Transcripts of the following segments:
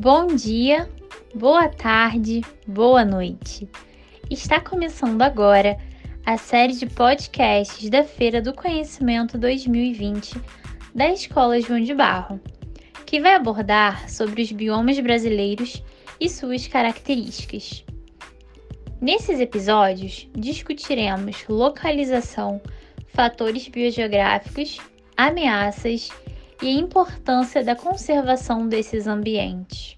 Bom dia, boa tarde, boa noite. Está começando agora a série de podcasts da Feira do Conhecimento 2020 da Escola João de Barro, que vai abordar sobre os biomas brasileiros e suas características. Nesses episódios, discutiremos localização, fatores biogeográficos, ameaças e a importância da conservação desses ambientes.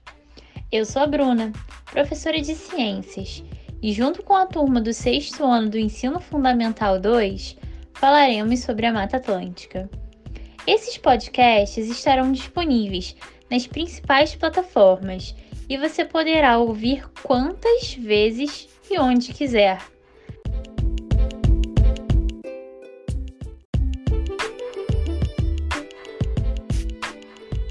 Eu sou a Bruna, professora de Ciências, e junto com a turma do sexto ano do Ensino Fundamental 2, falaremos sobre a Mata Atlântica. Esses podcasts estarão disponíveis nas principais plataformas e você poderá ouvir quantas vezes e onde quiser.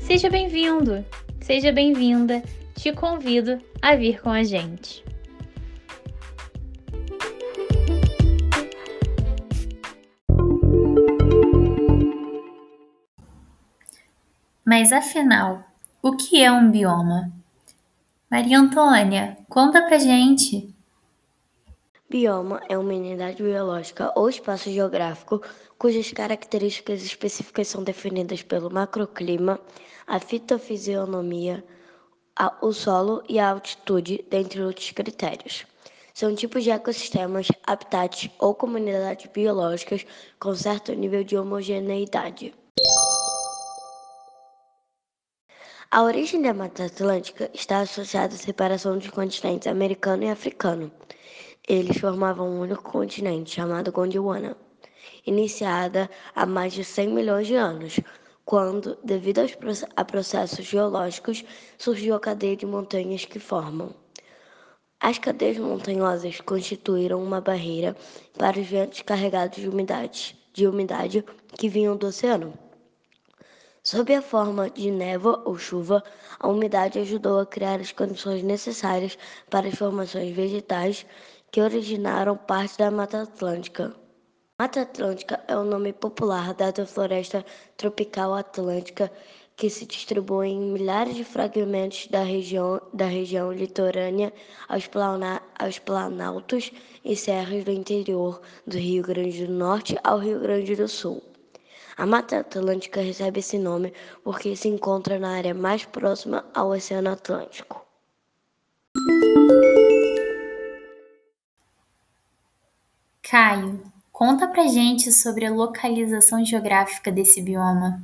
Seja bem-vindo, seja bem-vinda, te convido a vir com a gente. Mas afinal, o que é um bioma? Maria Antônia, conta pra gente. Bioma é uma unidade biológica ou espaço geográfico cujas características específicas são definidas pelo macroclima, a fitofisionomia, a, o solo e a altitude, dentre outros critérios. São tipos de ecossistemas, habitats ou comunidades biológicas com certo nível de homogeneidade. A origem da Mata Atlântica está associada à separação dos continentes americano e africano. Eles formavam um único continente, chamado Gondwana, iniciada há mais de 100 milhões de anos, quando, devido a processos geológicos, surgiu a cadeia de montanhas que formam. As cadeias montanhosas constituíram uma barreira para os ventos carregados de umidade, de umidade que vinham do oceano. Sob a forma de névoa ou chuva, a umidade ajudou a criar as condições necessárias para as formações vegetais que originaram parte da Mata Atlântica. Mata Atlântica é o nome popular dado à floresta tropical atlântica que se distribui em milhares de fragmentos da região, da região litorânea aos, plana, aos planaltos e serras do interior do Rio Grande do Norte ao Rio Grande do Sul. A Mata Atlântica recebe esse nome porque se encontra na área mais próxima ao Oceano Atlântico. Caio, conta pra gente sobre a localização geográfica desse bioma.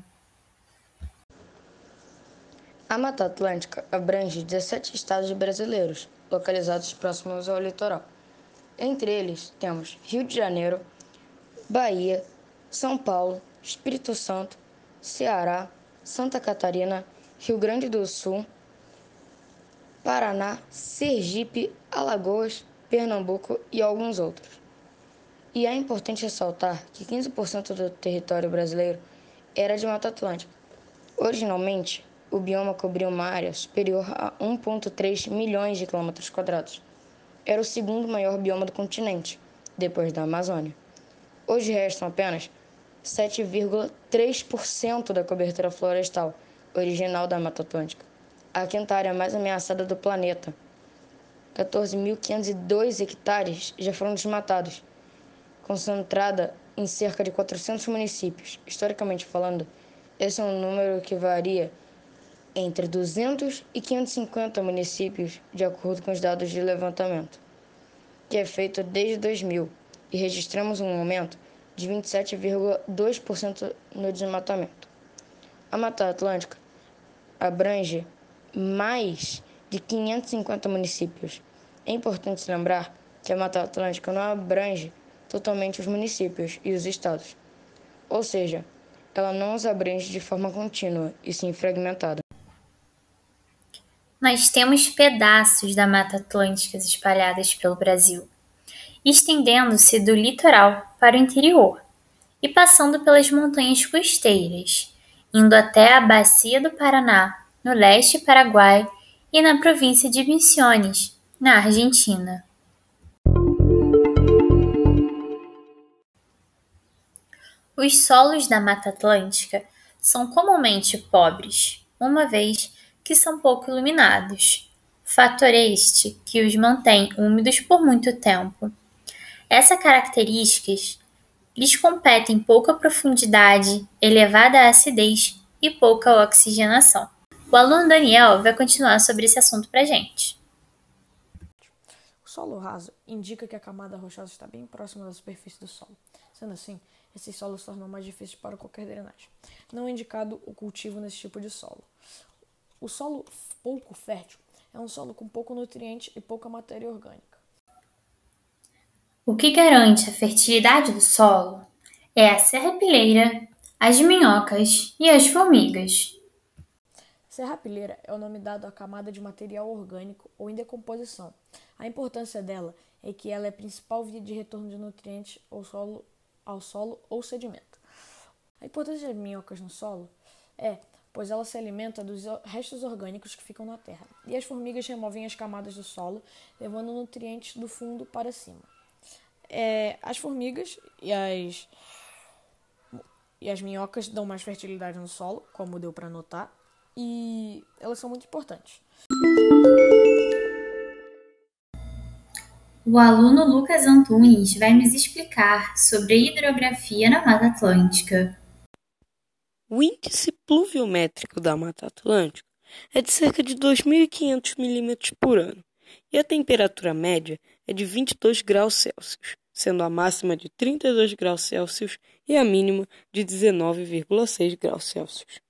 A Mata Atlântica abrange 17 estados brasileiros, localizados próximos ao litoral. Entre eles temos Rio de Janeiro, Bahia, São Paulo, Espírito Santo, Ceará, Santa Catarina, Rio Grande do Sul, Paraná, Sergipe, Alagoas, Pernambuco e alguns outros. E é importante ressaltar que 15% do território brasileiro era de Mata Atlântica. Originalmente, o bioma cobria uma área superior a 1,3 milhões de quilômetros quadrados. Era o segundo maior bioma do continente, depois da Amazônia. Hoje restam apenas 7,3% da cobertura florestal original da Mata Atlântica, a quinta área mais ameaçada do planeta. 14.502 hectares já foram desmatados concentrada em cerca de 400 municípios. Historicamente falando, esse é um número que varia entre 200 e 550 municípios, de acordo com os dados de levantamento, que é feito desde 2000, e registramos um aumento de 27,2% no desmatamento. A Mata Atlântica abrange mais de 550 municípios. É importante lembrar que a Mata Atlântica não abrange totalmente os municípios e os estados. Ou seja, ela não os abrange de forma contínua e sim fragmentada. Nós temos pedaços da Mata Atlântica espalhadas pelo Brasil, estendendo-se do litoral para o interior e passando pelas montanhas costeiras, indo até a Bacia do Paraná, no leste Paraguai e na província de Misiones, na Argentina. Os solos da Mata Atlântica são comumente pobres, uma vez que são pouco iluminados. Fator este que os mantém úmidos por muito tempo. Essas características lhes competem pouca profundidade, elevada acidez e pouca oxigenação. O aluno Daniel vai continuar sobre esse assunto para gente. O solo raso indica que a camada rochosa está bem próxima da superfície do solo. Sendo assim, esses solos se tornam mais difíceis para qualquer drenagem. Não é indicado o cultivo nesse tipo de solo. O solo pouco fértil é um solo com pouco nutriente e pouca matéria orgânica. O que garante a fertilidade do solo é a serrapilheira, as minhocas e as formigas. Serrapilheira é o nome dado à camada de material orgânico ou em decomposição. A importância dela é que ela é a principal via de retorno de nutrientes ao solo, ao solo ou sedimento. A importância das minhocas no solo é pois ela se alimenta dos restos orgânicos que ficam na terra, e as formigas removem as camadas do solo, levando nutrientes do fundo para cima. É, as formigas e as, e as minhocas dão mais fertilidade no solo, como deu para notar, e elas são muito importantes. O aluno Lucas Antunes vai nos explicar sobre a hidrografia na Mata Atlântica. O índice pluviométrico da Mata Atlântica é de cerca de 2.500 milímetros por ano e a temperatura média é de 22 graus Celsius, sendo a máxima de 32 graus Celsius e a mínima de 19,6 graus Celsius.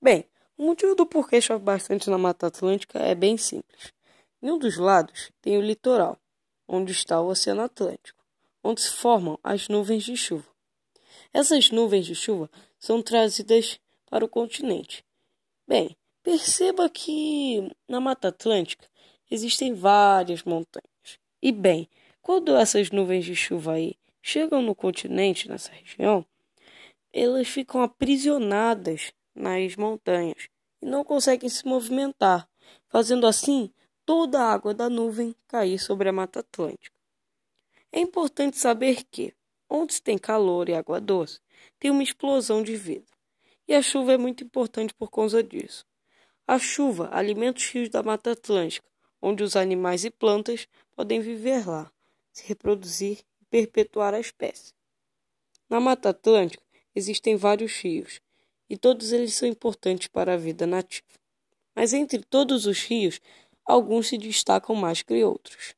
Bem, o motivo do porquê chove bastante na Mata Atlântica é bem simples. Em um dos lados tem o litoral, onde está o Oceano Atlântico, onde se formam as nuvens de chuva. Essas nuvens de chuva são trazidas para o continente. Bem, perceba que na Mata Atlântica existem várias montanhas. E bem, quando essas nuvens de chuva aí chegam no continente, nessa região, elas ficam aprisionadas nas montanhas e não conseguem se movimentar, fazendo assim toda a água da nuvem cair sobre a Mata Atlântica. É importante saber que, onde tem calor e água doce, tem uma explosão de vida. E a chuva é muito importante por causa disso. A chuva alimenta os rios da Mata Atlântica, onde os animais e plantas podem viver lá, se reproduzir e perpetuar a espécie. Na Mata Atlântica existem vários rios, e todos eles são importantes para a vida nativa. Mas entre todos os rios, alguns se destacam mais que outros.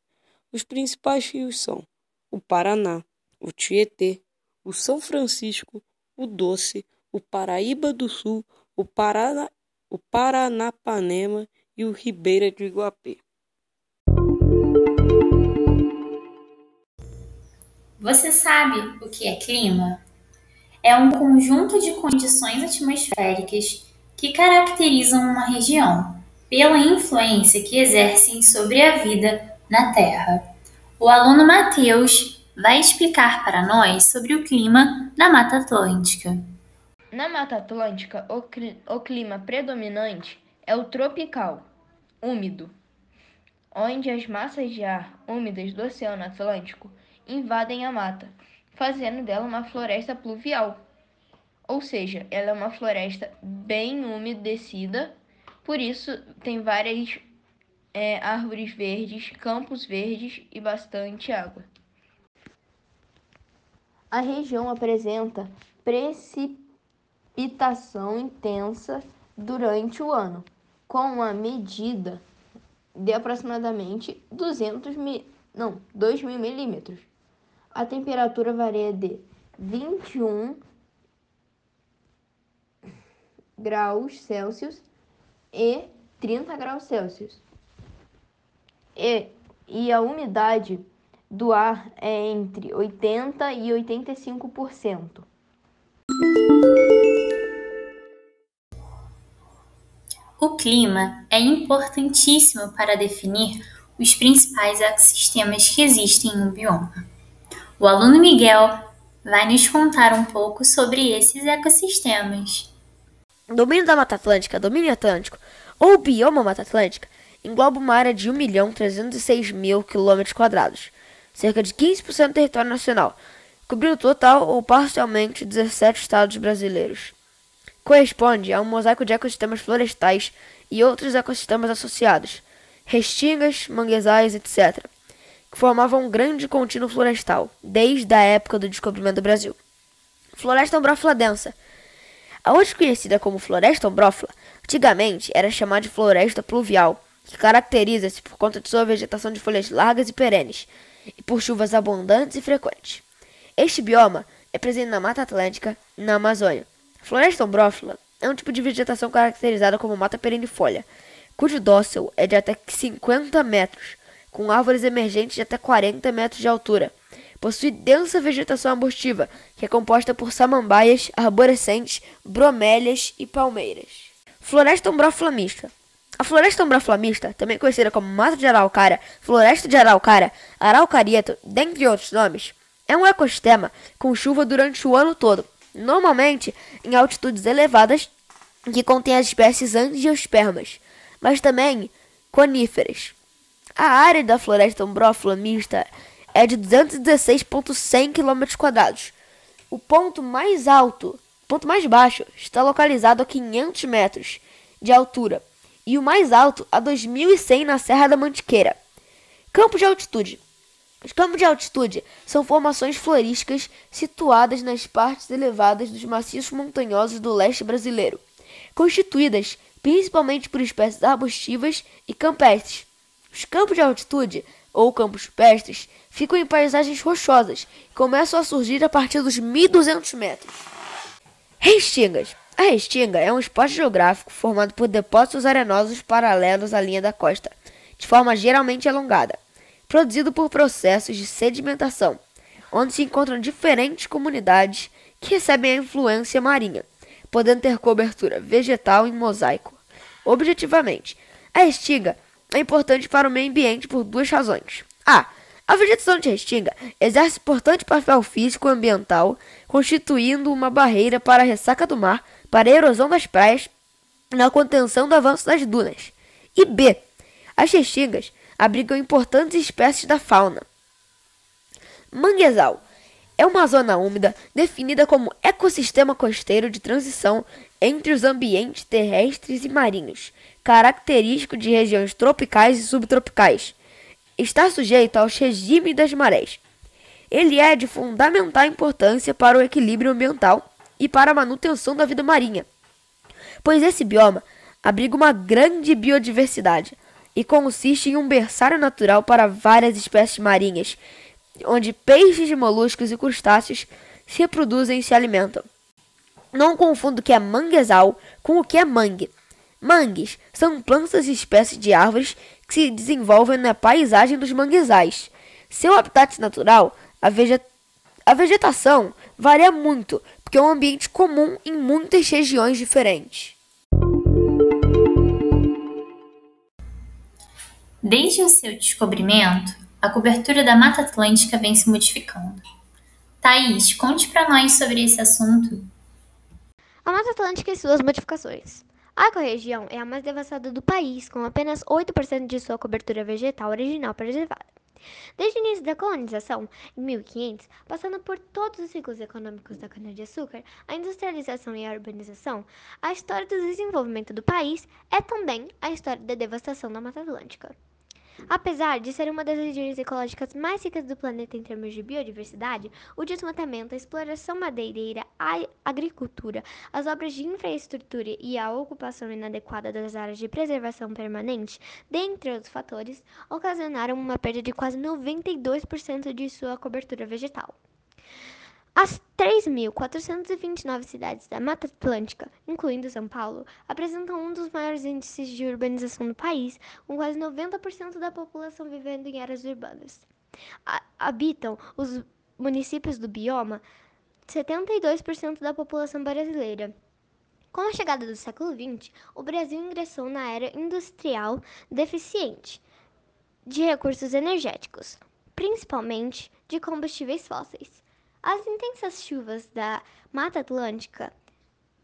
Os principais rios são o Paraná, o Tietê, o São Francisco, o Doce, o Paraíba do Sul, o, Paraná, o Paranapanema e o Ribeira do Iguapé. Você sabe o que é clima? É um conjunto de condições atmosféricas que caracterizam uma região pela influência que exercem sobre a vida na Terra. O aluno Matheus vai explicar para nós sobre o clima na Mata Atlântica. Na Mata Atlântica, o, clima predominante é o tropical, úmido, onde as massas de ar úmidas do Oceano Atlântico invadem a mata, fazendo dela uma floresta pluvial. Ou seja, ela é uma floresta bem umedecida, por isso tem várias é, árvores verdes, campos verdes e bastante água. A região apresenta precipitação intensa durante o ano, com uma medida de aproximadamente 200 mil, não, 2 mil milímetros. A temperatura varia de 21 graus Celsius e 30 graus Celsius. E, e a umidade do ar é entre 80% e 85%. O clima é importantíssimo para definir os principais ecossistemas que existem no bioma. O aluno Miguel vai nos contar um pouco sobre esses ecossistemas. Domínio da Mata Atlântica, domínio atlântico, ou bioma Mata Atlântica, engloba uma área de 1.306.000 km, cerca de 15% do território nacional, cobrindo total ou parcialmente 17 estados brasileiros. corresponde a um mosaico de ecossistemas florestais e outros ecossistemas associados, restingas, manguezais, etc., que formavam um grande contínuo florestal, desde a época do descobrimento do Brasil. Floresta ombrófila densa. A hoje conhecida como floresta ombrófila, antigamente era chamada de floresta pluvial, que caracteriza-se por conta de sua vegetação de folhas largas e perenes, e por chuvas abundantes e frequentes. Este bioma é presente na Mata Atlântica e na Amazônia. Floresta ombrófila é um tipo de vegetação caracterizada como mata perennifolia, cujo dócil é de até 50 metros, com árvores emergentes de até 40 metros de altura. Possui densa vegetação arbustiva, que é composta por samambaias, arborescentes, bromélias e palmeiras. Floresta ombrófila mista. A floresta ombrófila mista, também conhecida como mata de araucária, floresta de araucária, araucarieto, dentre outros nomes, é um ecossistema com chuva durante o ano todo, normalmente em altitudes elevadas que contém as espécies angiospermas, mas também coníferas. A área da floresta ombrófila mista é de 216,100 km. O ponto mais alto, ponto mais baixo, está localizado a 500 metros de altura e o mais alto a 2100 na Serra da Mantiqueira. Campo de altitude. Os campos de altitude são formações florísticas situadas nas partes elevadas dos maciços montanhosos do leste brasileiro, constituídas principalmente por espécies arbustivas e campestres. Os campos de altitude, ou campos pestres, ficam em paisagens rochosas e começam a surgir a partir dos 1.200 metros. Restingas. A restinga é um espaço geográfico formado por depósitos arenosos paralelos à linha da costa, de forma geralmente alongada produzido por processos de sedimentação, onde se encontram diferentes comunidades que recebem a influência marinha, podendo ter cobertura vegetal em mosaico. Objetivamente, a restinga é importante para o meio ambiente por duas razões. A. A vegetação de restinga exerce importante papel físico e ambiental, constituindo uma barreira para a ressaca do mar, para a erosão das praias, na contenção do avanço das dunas. E B. As restingas abrigam importantes espécies da fauna. Manguezal é uma zona úmida definida como ecossistema costeiro de transição entre os ambientes terrestres e marinhos, característico de regiões tropicais e subtropicais. Está sujeito aos regimes das marés. Ele é de fundamental importância para o equilíbrio ambiental e para a manutenção da vida marinha, pois esse bioma abriga uma grande biodiversidade, e consiste em um berçário natural para várias espécies marinhas, onde peixes, moluscos e crustáceos se reproduzem e se alimentam. Não confunda o que é manguezal com o que é mangue. Mangues são plantas e espécies de árvores que se desenvolvem na paisagem dos manguezais. Seu habitat natural, a, veget a vegetação, varia muito, porque é um ambiente comum em muitas regiões diferentes. Desde o seu descobrimento, a cobertura da Mata Atlântica vem se modificando. Thaís, conte para nós sobre esse assunto. A Mata Atlântica e suas modificações. A ecorregião é a mais devastada do país, com apenas 8% de sua cobertura vegetal original preservada. Desde o início da colonização, em 1500, passando por todos os ciclos econômicos da cana-de-açúcar, a industrialização e a urbanização, a história do desenvolvimento do país é também a história da devastação da Mata Atlântica. Apesar de ser uma das regiões ecológicas mais ricas do planeta em termos de biodiversidade, o desmatamento, a exploração madeireira, a agricultura, as obras de infraestrutura e a ocupação inadequada das áreas de preservação permanente, dentre outros fatores, ocasionaram uma perda de quase 92% de sua cobertura vegetal. As 3.429 cidades da Mata Atlântica, incluindo São Paulo, apresentam um dos maiores índices de urbanização do país, com quase 90% da população vivendo em áreas urbanas. habitam os municípios do bioma 72% da população brasileira. Com a chegada do século XX, o Brasil ingressou na era industrial deficiente de recursos energéticos, principalmente de combustíveis fósseis. As intensas chuvas da Mata Atlântica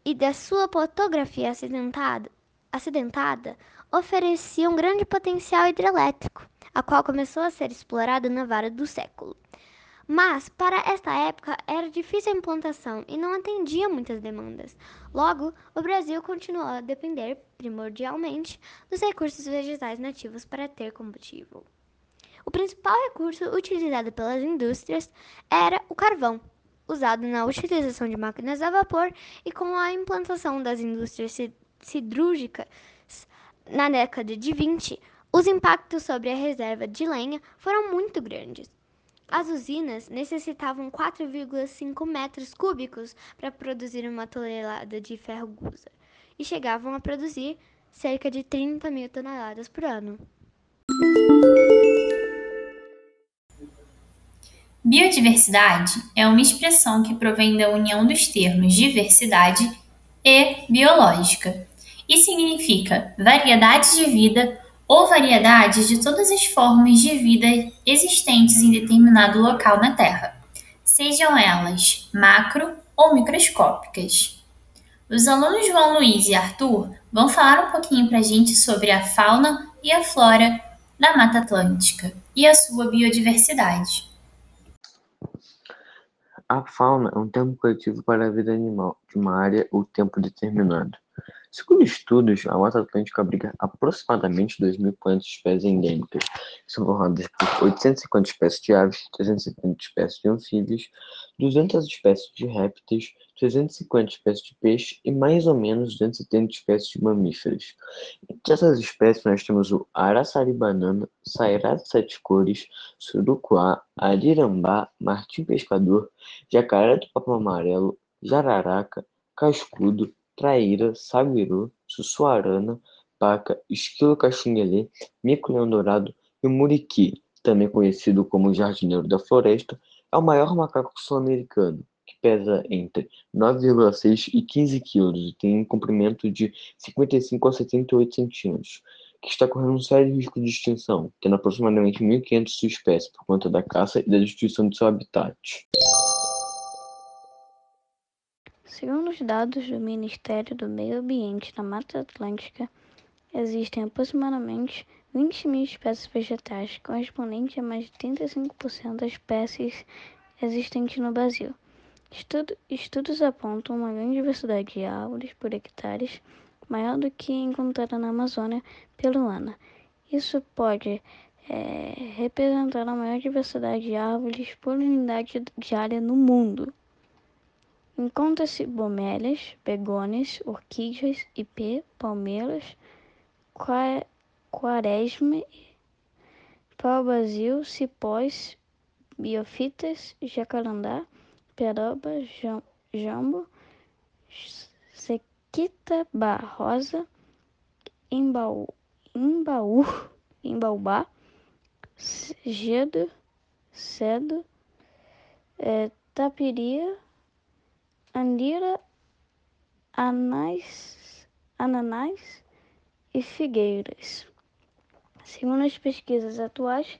e da sua topografia acidentada, acidentada ofereciam grande potencial hidrelétrico, a qual começou a ser explorada na vara do século. Mas, para esta época, era difícil a implantação e não atendia muitas demandas. Logo, o Brasil continuou a depender, primordialmente, dos recursos vegetais nativos para ter combustível. O principal recurso utilizado pelas indústrias era o carvão, usado na utilização de máquinas a vapor e com a implantação das indústrias siderúrgicas na década de 20, os impactos sobre a reserva de lenha foram muito grandes. As usinas necessitavam 4,5 metros cúbicos para produzir uma tonelada de ferro gusa e chegavam a produzir cerca de 30 mil toneladas por ano. Biodiversidade é uma expressão que provém da união dos termos diversidade e biológica e significa variedade de vida ou variedade de todas as formas de vida existentes em determinado local na Terra, sejam elas macro ou microscópicas. Os alunos João Luiz e Arthur vão falar um pouquinho para a gente sobre a fauna e a flora da Mata Atlântica e a sua biodiversidade. A fauna é um termo coletivo para a vida animal de uma área ou tempo determinado. Segundo estudos, a Mata Atlântica abriga aproximadamente 2.500 espécies endêmicas, que são formadas por 850 espécies de aves, 370 espécies de anfíbios, 200 espécies de répteis, 350 espécies de peixes e mais ou menos 270 espécies de mamíferos. Entre essas espécies nós temos o araçari-banana, sairá de sete cores, surucuá, arirambá, martim pescador, jacaré do papo amarelo, jararaca, cascudo, traíra, saguiru, sussuarana, paca, esquilo caxinguelê, mico-leão dourado e o muriqui, também conhecido como jardineiro da floresta, é o maior macaco sul-americano, que pesa entre 9,6 e 15 quilos e tem um comprimento de 55 a 78 centímetros, que está correndo um sério risco de extinção, tendo aproximadamente 1.500 subespécies por conta da caça e da destruição de seu habitat. Segundo os dados do Ministério do Meio Ambiente na Mata Atlântica, existem aproximadamente 20 mil espécies vegetais, correspondente a mais de 35% das espécies existentes no Brasil. Estudo, estudos apontam uma grande diversidade de árvores por hectares, maior do que encontrada na Amazônia pelo ANA. Isso pode é, representar a maior diversidade de árvores por unidade de área no mundo. Encontra-se bromélias, begônias, orquídeas, ipê, palmeiras, quaresma, pau-brasil, cipós, biofitas, jacarandá, peroba, jambo, sequita barrosa, embaú, embaú, embaubá, gedo, cedo, é, tapiria, andira, anais, ananás e figueiras. Segundo as pesquisas atuais,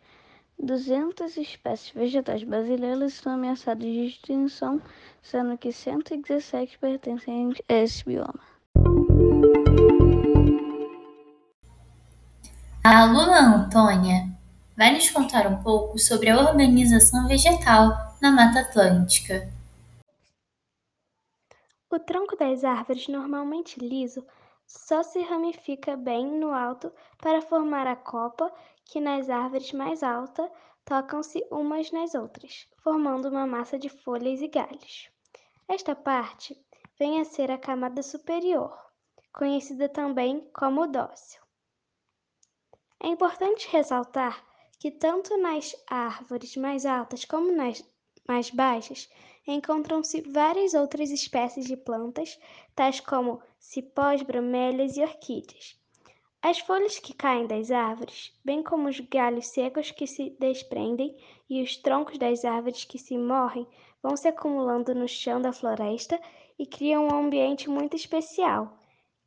200 espécies vegetais brasileiras estão ameaçadas de extinção, sendo que 117 pertencem a esse bioma. A aluna Antônia vai nos contar um pouco sobre a organização vegetal na Mata Atlântica. O tronco das árvores, normalmente liso, só se ramifica bem no alto para formar a copa, que nas árvores mais altas tocam-se umas nas outras, formando uma massa de folhas e galhos. Esta parte vem a ser a camada superior, conhecida também como dócil. É importante ressaltar que tanto nas árvores mais altas como nas mais baixas encontram-se várias outras espécies de plantas, tais como cipós, bromélias e orquídeas. As folhas que caem das árvores, bem como os galhos secos que se desprendem e os troncos das árvores que se morrem, vão se acumulando no chão da floresta e criam um ambiente muito especial,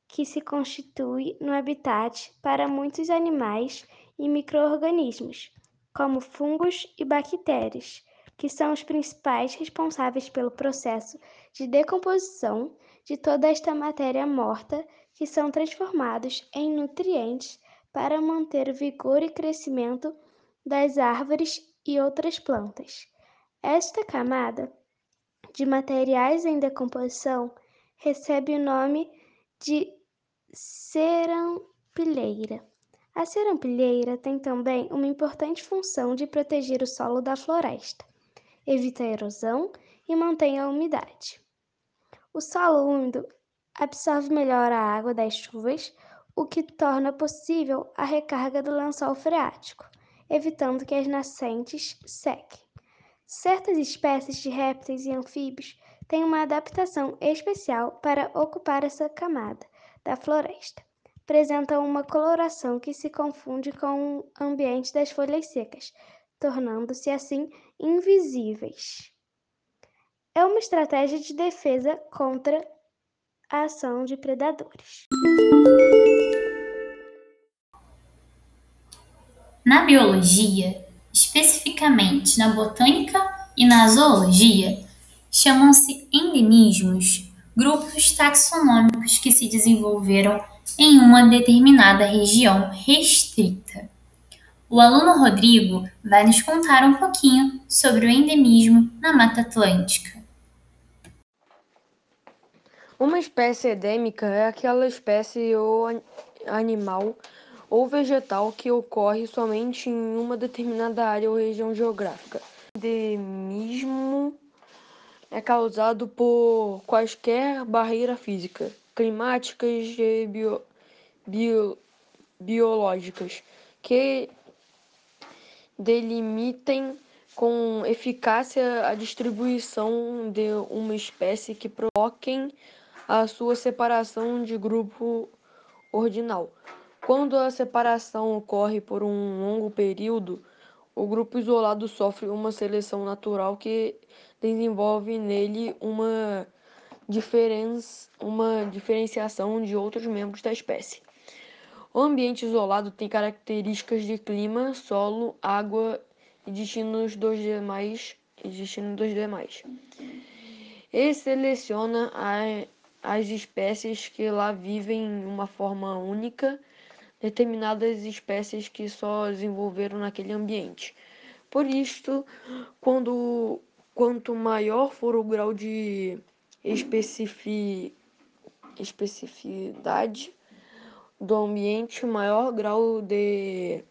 que se constitui no habitat para muitos animais e microorganismos, como fungos e bactérias, que são os principais responsáveis pelo processo de decomposição de toda esta matéria morta, que são transformados em nutrientes para manter o vigor e crescimento das árvores e outras plantas. Esta camada de materiais em decomposição recebe o nome de serampilheira. A serampilheira tem também uma importante função de proteger o solo da floresta, evita a erosão e mantém a umidade. O solo úmido absorve melhor a água das chuvas, o que torna possível a recarga do lençol freático, evitando que as nascentes sequem. Certas espécies de répteis e anfíbios têm uma adaptação especial para ocupar essa camada da floresta. Apresentam uma coloração que se confunde com o ambiente das folhas secas, tornando-se assim invisíveis. É uma estratégia de defesa contra a ação de predadores. Na biologia, especificamente na botânica e na zoologia, chamam-se endemismos grupos taxonômicos que se desenvolveram em uma determinada região restrita. O aluno Rodrigo vai nos contar um pouquinho sobre o endemismo na Mata Atlântica. Uma espécie endêmica é aquela espécie ou animal ou vegetal que ocorre somente em uma determinada área ou região geográfica. Endemismo é causado por quaisquer barreira física, climáticas e bio, bio, biológicas que delimitem com eficácia a distribuição de uma espécie que provoquem a sua separação de grupo ordinal. Quando a separação ocorre por um longo período, o grupo isolado sofre uma seleção natural que desenvolve nele uma, diferença, uma diferenciação de outros membros da espécie. O ambiente isolado tem características de clima, solo, água e destinos dos demais, e destino dos demais. E seleciona a, as espécies que lá vivem em uma forma única determinadas espécies que só desenvolveram naquele ambiente. Por isto, quando, quanto maior for o grau de especifi, especificidade do ambiente, maior grau de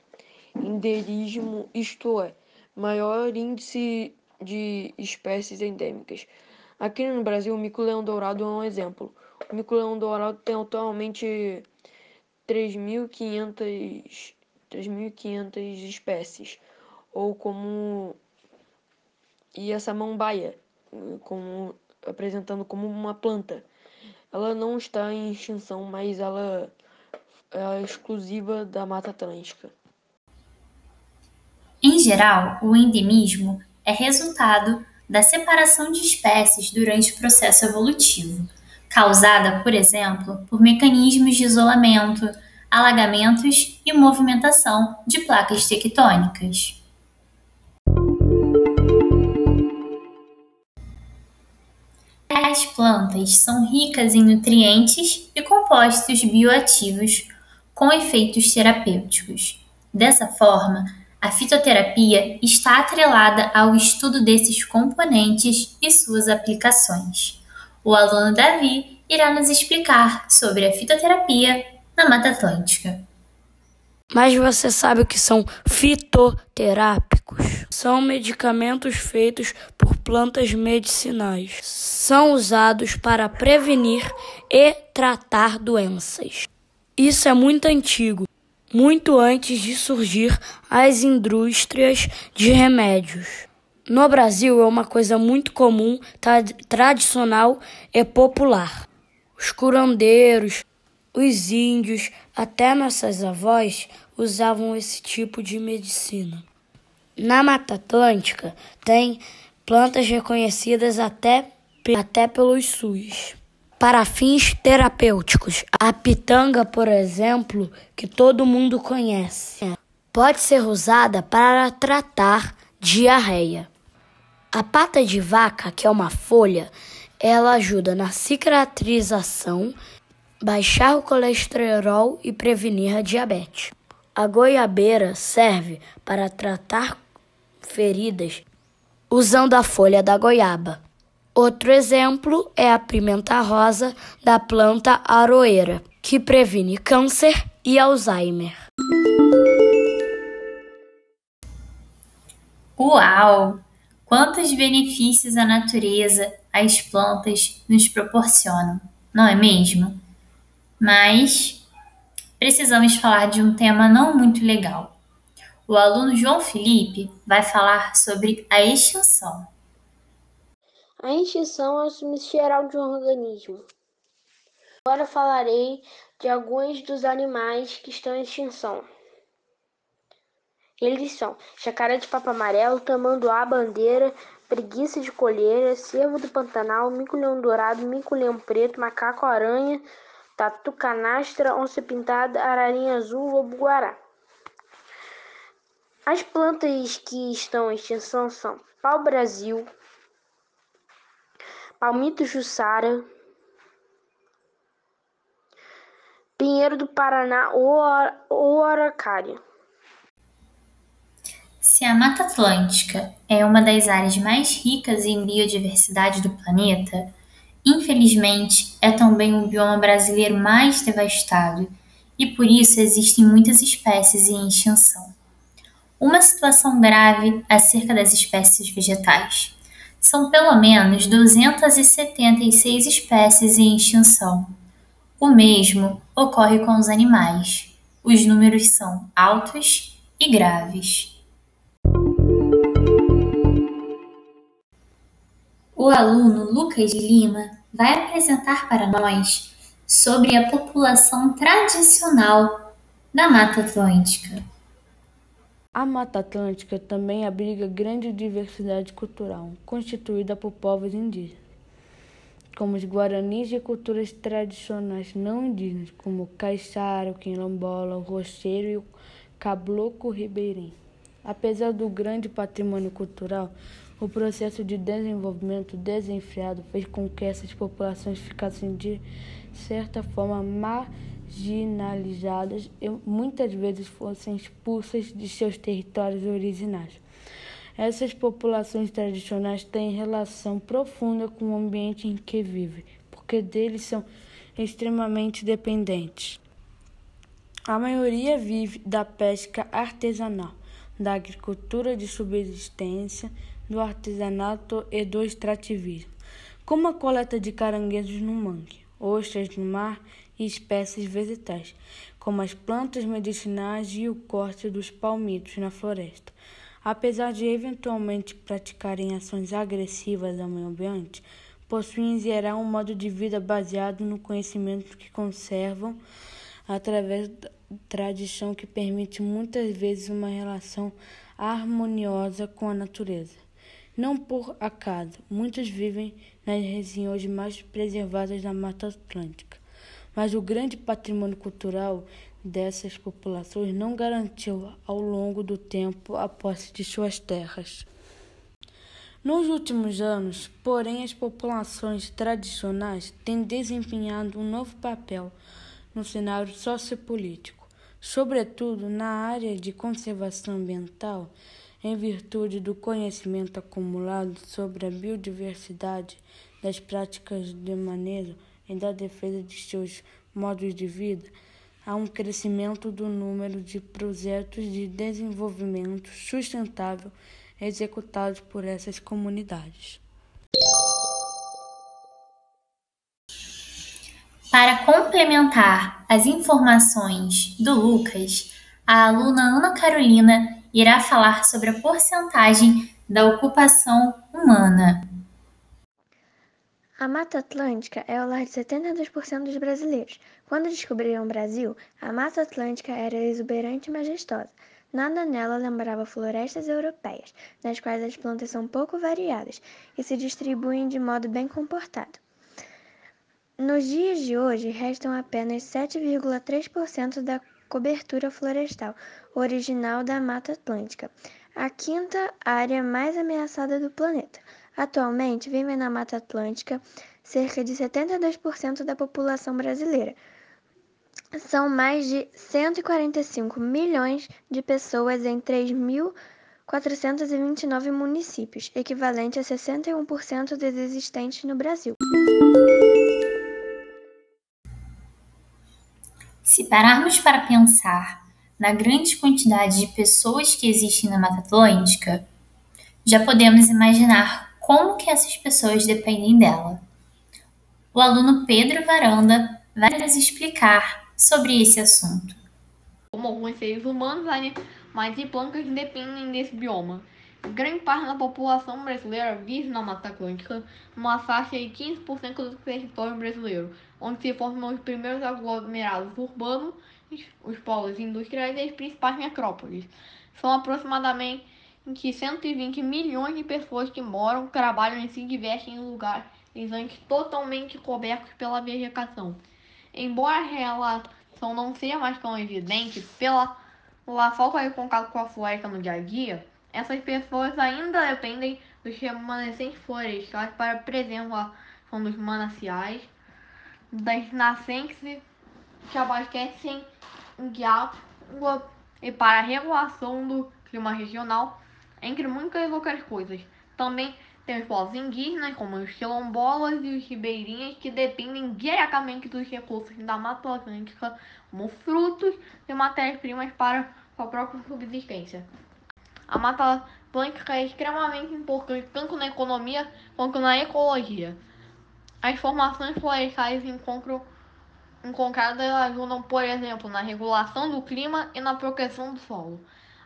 endemismo, isto é, maior índice de espécies endêmicas. Aqui no Brasil, o mico-leão dourado é um exemplo. O mico-leão dourado tem atualmente 3.500 espécies, ou como e essa samambaia, como apresentando como uma planta. Ela não está em extinção, mas ela exclusiva da Mata Atlântica. Em geral, o endemismo é resultado da separação de espécies durante o processo evolutivo causada, por exemplo, por mecanismos de isolamento, alagamentos e movimentação de placas tectônicas. As plantas são ricas em nutrientes e compostos bioativos com efeitos terapêuticos. Dessa forma, a fitoterapia está atrelada ao estudo desses componentes e suas aplicações o aluno Davi irá nos explicar sobre a fitoterapia na Mata Atlântica. Mas você sabe o que são fitoterápicos? São medicamentos feitos por plantas medicinais. São usados para prevenir e tratar doenças. Isso é muito antigo, muito antes de surgir as indústrias de remédios. No Brasil é uma coisa muito comum, tra tradicional e popular. Os curandeiros, os índios, até nossas avós usavam esse tipo de medicina. Na Mata Atlântica tem plantas reconhecidas até, até pelos SUS. Para fins terapêuticos, a pitanga, por exemplo, que todo mundo conhece, pode ser usada para tratar diarreia. A pata de vaca, que é uma folha, ela ajuda na cicatrização, baixar o colesterol e prevenir a diabetes. A goiabeira serve para tratar feridas usando a folha da goiaba. Outro exemplo é a pimenta rosa da planta aroeira, que previne câncer e Alzheimer. Uau! Quantos benefícios a natureza, as plantas nos proporcionam, não é mesmo? Mas precisamos falar de um tema não muito legal. O aluno João Felipe vai falar sobre a extinção. A extinção é o sumiço geral de um organismo. Agora falarei de alguns dos animais que estão em extinção. Eles são jacaré de papo amarelo, tamanduá, bandeira, preguiça de colheira, cervo do Pantanal, mico-leão dourado, mico-leão preto, macaco-aranha, tatu canastra, onça pintada, ararinha azul, lobo-guará. As plantas que estão em extinção são pau-brasil, palmito jussara, pinheiro do Paraná ou aracária. Se a Mata Atlântica é uma das áreas mais ricas em biodiversidade do planeta, infelizmente é também o bioma brasileiro mais devastado e por isso existem muitas espécies em extinção. Uma situação grave acerca das espécies vegetais. São pelo menos 276 espécies em extinção. O mesmo ocorre com os animais. Os números são altos e graves. O aluno Lucas Lima vai apresentar para nós sobre a população tradicional da Mata Atlântica. A Mata Atlântica também abriga grande diversidade cultural, constituída por povos indígenas, como os guaranis e culturas tradicionais não indígenas, como o caiçara, o quilombola, o rocheiro e o caboclo ribeirinho. Apesar do grande patrimônio cultural, o processo de desenvolvimento desenfreado fez com que essas populações ficassem de certa forma marginalizadas e muitas vezes fossem expulsas de seus territórios originários. Essas populações tradicionais têm relação profunda com o ambiente em que vivem, porque deles são extremamente dependentes. A maioria vive da pesca artesanal, da agricultura de subsistência, do artesanato e do extrativismo, como a coleta de caranguejos no mangue, ostras no mar e espécies vegetais, como as plantas medicinais e o corte dos palmitos na floresta. Apesar de eventualmente praticarem ações agressivas ao meio ambiente, possuem em geral um modo de vida baseado no conhecimento que conservam através da tradição que permite muitas vezes uma relação harmoniosa com a natureza. Não por acaso, muitos vivem nas regiões mais preservadas da Mata Atlântica, mas o grande patrimônio cultural dessas populações não garantiu ao longo do tempo a posse de suas terras. Nos últimos anos, porém, as populações tradicionais têm desempenhado um novo papel no cenário sociopolítico, sobretudo na área de conservação ambiental em virtude do conhecimento acumulado sobre a biodiversidade, das práticas de manejo e da defesa de seus modos de vida, há um crescimento do número de projetos de desenvolvimento sustentável executados por essas comunidades. Para complementar as informações do Lucas, a aluna Ana Carolina irá falar sobre a porcentagem da ocupação humana. A Mata Atlântica é o lar de 72% dos brasileiros. Quando descobriram o Brasil, a Mata Atlântica era exuberante e majestosa. Nada nela lembrava florestas europeias, nas quais as plantas são pouco variadas e se distribuem de modo bem comportado. Nos dias de hoje, restam apenas 7,3% da cobertura florestal original da Mata Atlântica, a quinta área mais ameaçada do planeta. Atualmente, vivem na Mata Atlântica cerca de 72% da população brasileira. São mais de 145 milhões de pessoas em 3.000 429 municípios, equivalente a 61% dos existentes no Brasil. Se pararmos para pensar na grande quantidade de pessoas que existem na Mata Atlântica, já podemos imaginar como que essas pessoas dependem dela. O aluno Pedro Varanda vai nos explicar sobre esse assunto. Como alguns seres humanos, animais e plantas dependem desse bioma. Grande parte da população brasileira vive na Mata Atlântica, uma faixa de 15% do território brasileiro, onde se formam os primeiros aglomerados urbanos, os polos industriais e as principais necrópolis. São aproximadamente 120 milhões de pessoas que moram, trabalham e se divertem em lugares totalmente cobertos pela vegetação. Embora a relação não seja mais tão evidente pela, pela falta de contato com a floresta no dia a dia, essas pessoas ainda dependem dos remanescentes florestais para a preservação dos mananciais, das nascentes que abastecem de água e para a regulação do clima regional, entre muitas outras coisas. Também tem os povos indígenas, como os quilombolas e os ribeirinhos, que dependem diretamente dos recursos da Mata Atlântica, como frutos e matérias-primas para sua própria subsistência. A Mata Atlântica é extremamente importante tanto na economia quanto na ecologia. As formações florestais encontram, encontradas ajudam, por exemplo, na regulação do clima e na proteção do solo.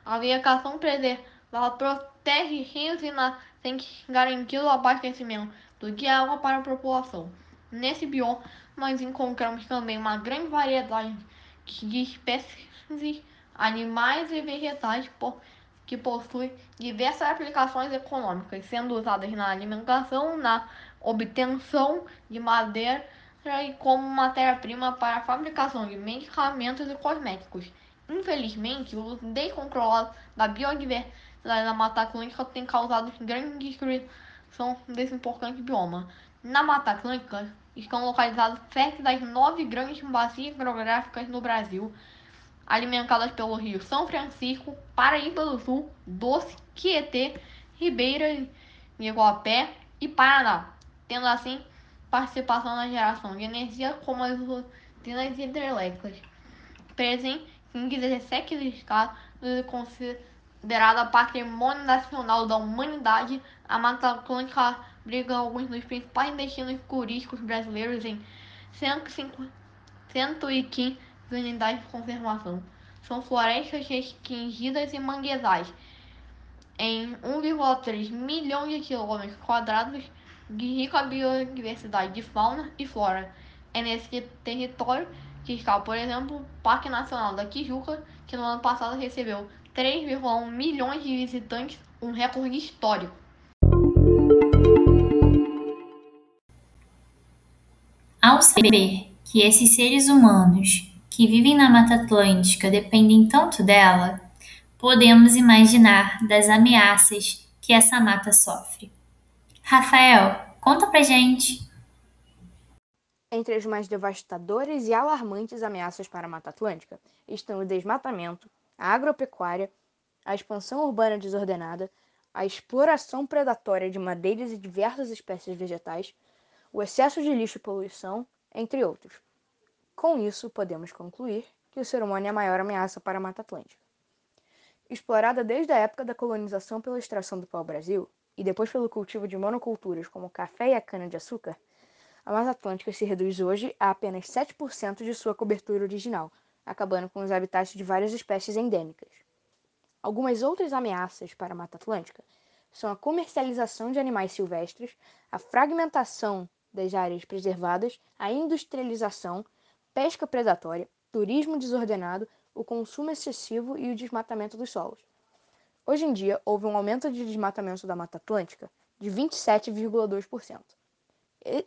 A vegetação preservada protege rios e nascentes, garantindo o abastecimento de água para a população. Nesse bioma, nós encontramos também uma grande variedade de espécies animais e vegetais, que possui diversas aplicações econômicas, sendo usadas na alimentação, na obtenção de madeira e como matéria-prima para a fabricação de medicamentos e cosméticos. Infelizmente, o descontrolado da biodiversidade da Mata Atlântica tem causado grande destruição desse importante bioma. Na Mata Atlântica estão localizadas sete das nove grandes bacias hidrográficas no Brasil, alimentadas pelo rio São Francisco, Paraíba do Sul, Doce, Tietê, Ribeira, Iguapé e Paraná, tendo assim participação na geração de energia como as usinas hidrelétricas. Presente em 17 estados considerada patrimônio nacional da humanidade, a Mata Atlântica abriga alguns dos principais destinos turísticos brasileiros em 150, 115 unidades de conservação. São florestas restringidas e manguezais em 1,3 milhões de quilômetros quadrados de rica biodiversidade de fauna e flora. É nesse território que está, por exemplo, o Parque Nacional da Tijuca, que no ano passado recebeu 3,1 milhões de visitantes, um recorde histórico. Ao saber que esses seres humanos que vivem na Mata Atlântica dependem tanto dela, podemos imaginar das ameaças que essa mata sofre. Rafael, conta pra gente. Entre as mais devastadoras e alarmantes ameaças para a Mata Atlântica estão o desmatamento, a agropecuária, a expansão urbana desordenada, a exploração predatória de madeiras e diversas espécies vegetais, o excesso de lixo e poluição, entre outros. Com isso, podemos concluir que o ser humano é a maior ameaça para a Mata Atlântica. Explorada desde a época da colonização pela extração do pau-brasil e depois pelo cultivo de monoculturas como o café e a cana-de-açúcar, a Mata Atlântica se reduz hoje a apenas 7% de sua cobertura original, acabando com os habitats de várias espécies endêmicas. Algumas outras ameaças para a Mata Atlântica são a comercialização de animais silvestres, a fragmentação das áreas preservadas, a industrialização pesca predatória, turismo desordenado, o consumo excessivo e o desmatamento dos solos. Hoje em dia, houve um aumento de desmatamento da Mata Atlântica de 27,2%.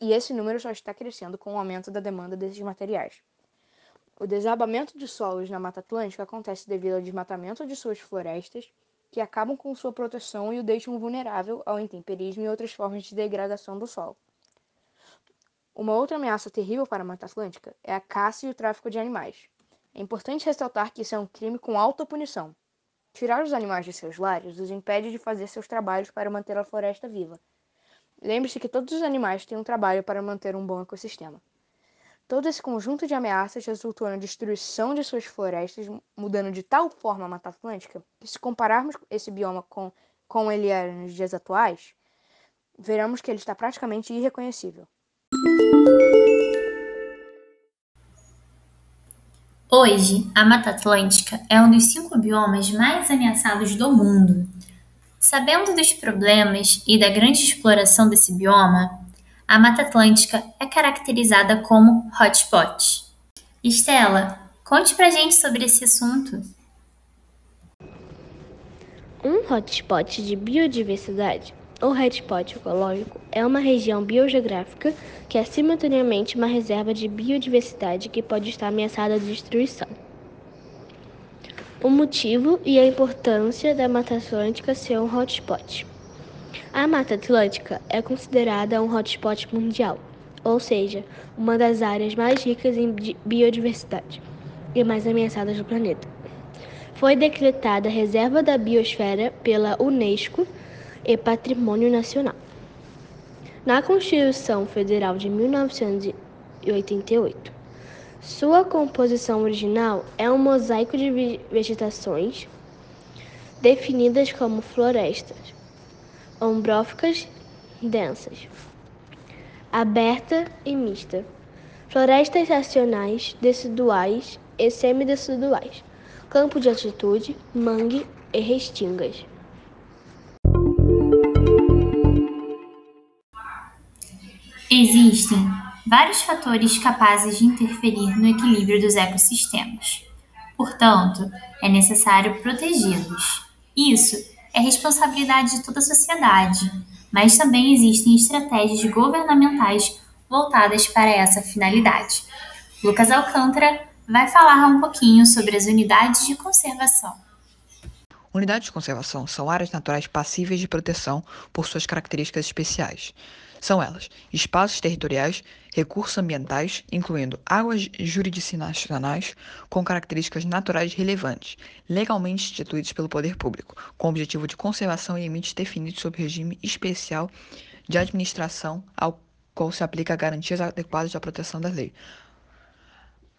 E esse número só está crescendo com o aumento da demanda desses materiais. O desabamento de solos na Mata Atlântica acontece devido ao desmatamento de suas florestas, que acabam com sua proteção e o deixam vulnerável ao intemperismo e outras formas de degradação do solo. Uma outra ameaça terrível para a Mata Atlântica é a caça e o tráfico de animais. É importante ressaltar que isso é um crime com alta punição. Tirar os animais de seus lares os impede de fazer seus trabalhos para manter a floresta viva. Lembre-se que todos os animais têm um trabalho para manter um bom ecossistema. Todo esse conjunto de ameaças resultou na destruição de suas florestas, mudando de tal forma a Mata Atlântica que, se compararmos esse bioma com como ele era nos dias atuais, veremos que ele está praticamente irreconhecível. Hoje, a Mata Atlântica é um dos cinco biomas mais ameaçados do mundo. Sabendo dos problemas e da grande exploração desse bioma, a Mata Atlântica é caracterizada como hotspot. Estela, conte pra gente sobre esse assunto. Um hotspot de biodiversidade, ou hotspot ecológico, é uma região biogeográfica que é simultaneamente uma reserva de biodiversidade que pode estar ameaçada de destruição. O motivo e a importância da Mata Atlântica ser um hotspot. A Mata Atlântica é considerada um hotspot mundial, ou seja, uma das áreas mais ricas em biodiversidade e mais ameaçadas do planeta. Foi decretada Reserva da Biosfera pela Unesco e Patrimônio Nacional. Na Constituição Federal de 1988, sua composição original é um mosaico de vegetações definidas como florestas ombróficas densas, aberta e mista, florestas racionais, deciduais e semideciduais, campo de altitude, mangue e restingas. Existem vários fatores capazes de interferir no equilíbrio dos ecossistemas. Portanto, é necessário protegê-los. Isso é responsabilidade de toda a sociedade, mas também existem estratégias governamentais voltadas para essa finalidade. Lucas Alcântara vai falar um pouquinho sobre as unidades de conservação. Unidades de conservação são áreas naturais passíveis de proteção por suas características especiais. São elas espaços territoriais, recursos ambientais, incluindo águas jurisdicionais com características naturais relevantes, legalmente instituídos pelo poder público, com objetivo de conservação e limites definidos sob regime especial de administração ao qual se aplica garantias adequadas da proteção da lei,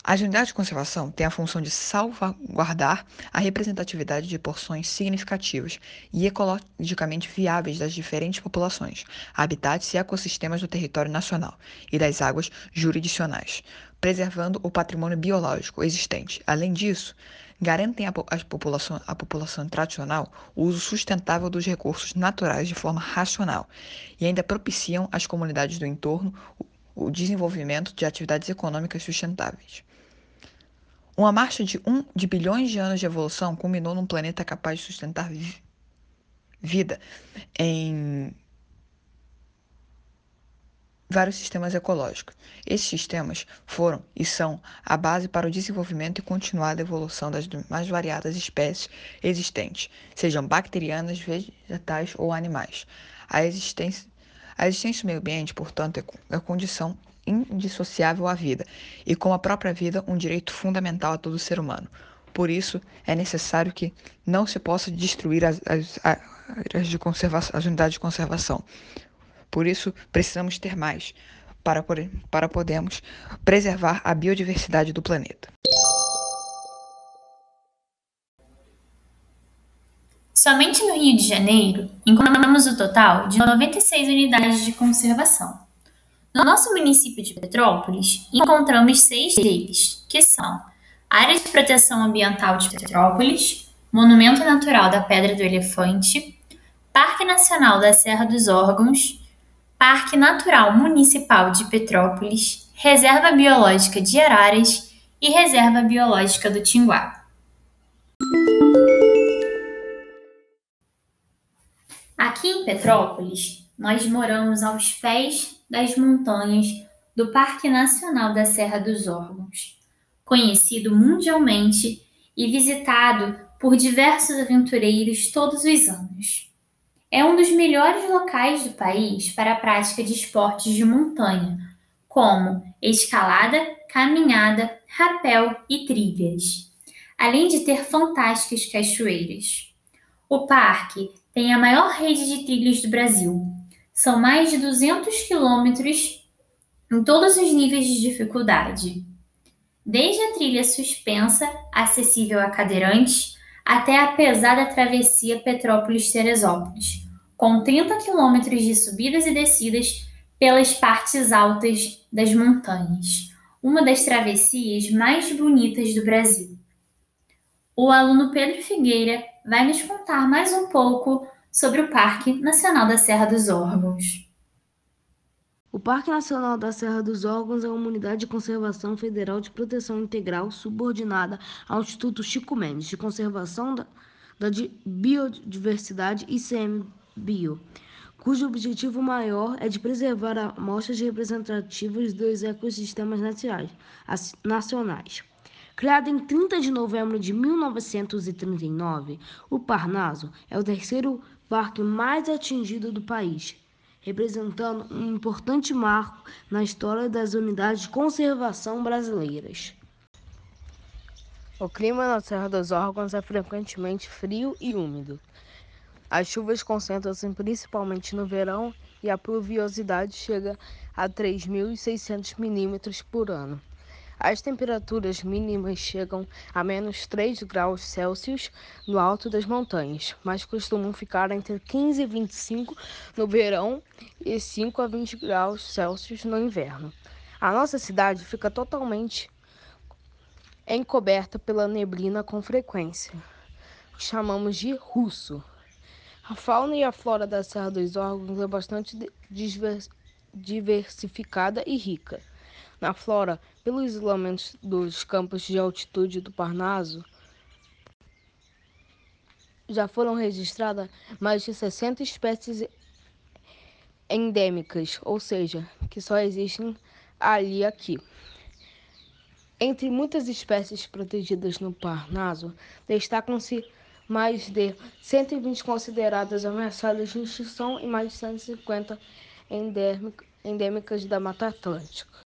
as unidades de conservação têm a função de salvaguardar a representatividade de porções significativas e ecologicamente viáveis das diferentes populações, habitats e ecossistemas do território nacional e das águas jurisdicionais, preservando o patrimônio biológico existente. Além disso, garantem à população, à população tradicional o uso sustentável dos recursos naturais de forma racional e ainda propiciam às comunidades do entorno o desenvolvimento de atividades econômicas sustentáveis. Uma marcha de um de bilhões de anos de evolução culminou num planeta capaz de sustentar vi vida em vários sistemas ecológicos. Esses sistemas foram e são a base para o desenvolvimento e continuada evolução das mais variadas espécies existentes, sejam bacterianas, vegetais ou animais. A existência, a existência do meio ambiente, portanto, é, é condição indissociável à vida e, como a própria vida, um direito fundamental a todo ser humano. Por isso, é necessário que não se possa destruir as, as, as, de as unidades de conservação. Por isso, precisamos ter mais para, para podermos preservar a biodiversidade do planeta. Somente no Rio de Janeiro, encontramos o total de 96 unidades de conservação. No nosso município de Petrópolis, encontramos seis deles, que são Área de Proteção Ambiental de Petrópolis, Monumento Natural da Pedra do Elefante, Parque Nacional da Serra dos Órgãos, Parque Natural Municipal de Petrópolis, Reserva Biológica de Araras e Reserva Biológica do Tinguá. Aqui em Petrópolis, nós moramos aos pés das montanhas do Parque Nacional da Serra dos Órgãos, conhecido mundialmente e visitado por diversos aventureiros todos os anos. É um dos melhores locais do país para a prática de esportes de montanha, como escalada, caminhada, rapel e trilhas. além de ter fantásticas cachoeiras. O parque tem a maior rede de trilhos do Brasil. São mais de 200 quilômetros em todos os níveis de dificuldade. Desde a trilha suspensa, acessível a cadeirantes, até a pesada travessia Petrópolis-Teresópolis, com 30 quilômetros de subidas e descidas pelas partes altas das montanhas, uma das travessias mais bonitas do Brasil. O aluno Pedro Figueira vai nos contar mais um pouco sobre o Parque Nacional da Serra dos Órgãos. O Parque Nacional da Serra dos Órgãos é uma unidade de conservação federal de proteção integral subordinada ao Instituto Chico Mendes de Conservação da, da Biodiversidade ICMBio, cujo objetivo maior é de preservar amostras representativas dos ecossistemas nacionais. Criado em 30 de novembro de 1939, o Parnaso é o terceiro parque mais atingido do país, representando um importante marco na história das unidades de conservação brasileiras. O clima na Serra dos Órgãos é frequentemente frio e úmido. As chuvas concentram-se principalmente no verão e a pluviosidade chega a 3.600 milímetros por ano. As temperaturas mínimas chegam a menos 3 graus Celsius no alto das montanhas, mas costumam ficar entre 15 e 25 no verão e 5 a 20 graus Celsius no inverno. A nossa cidade fica totalmente encoberta pela neblina com frequência. Chamamos de russo. A fauna e a flora da Serra dos Órgãos é bastante diversificada e rica. Na flora, pelo isolamento dos campos de altitude do Parnaso, já foram registradas mais de 60 espécies endêmicas, ou seja, que só existem ali e aqui. Entre muitas espécies protegidas no Parnaso, destacam-se mais de 120 consideradas ameaçadas de extinção e mais de 150 endêmicas da Mata Atlântica.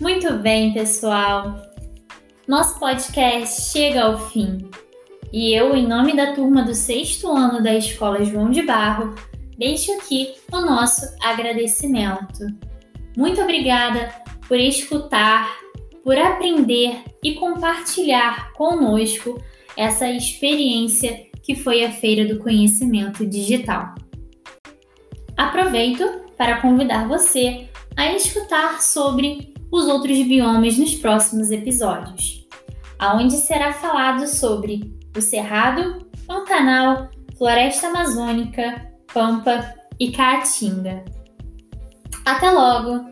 Muito bem, pessoal. Nosso podcast chega ao fim. E eu, em nome da turma do sexto ano da Escola João de Barro, deixo aqui o nosso agradecimento. Muito obrigada por escutar, por aprender e compartilhar conosco essa experiência que foi a Feira do Conhecimento Digital. Aproveito para convidar você a escutar sobre os outros biomas nos próximos episódios, aonde será falado sobre o Cerrado, Pantanal, Floresta Amazônica, Pampa e Caatinga. Até logo!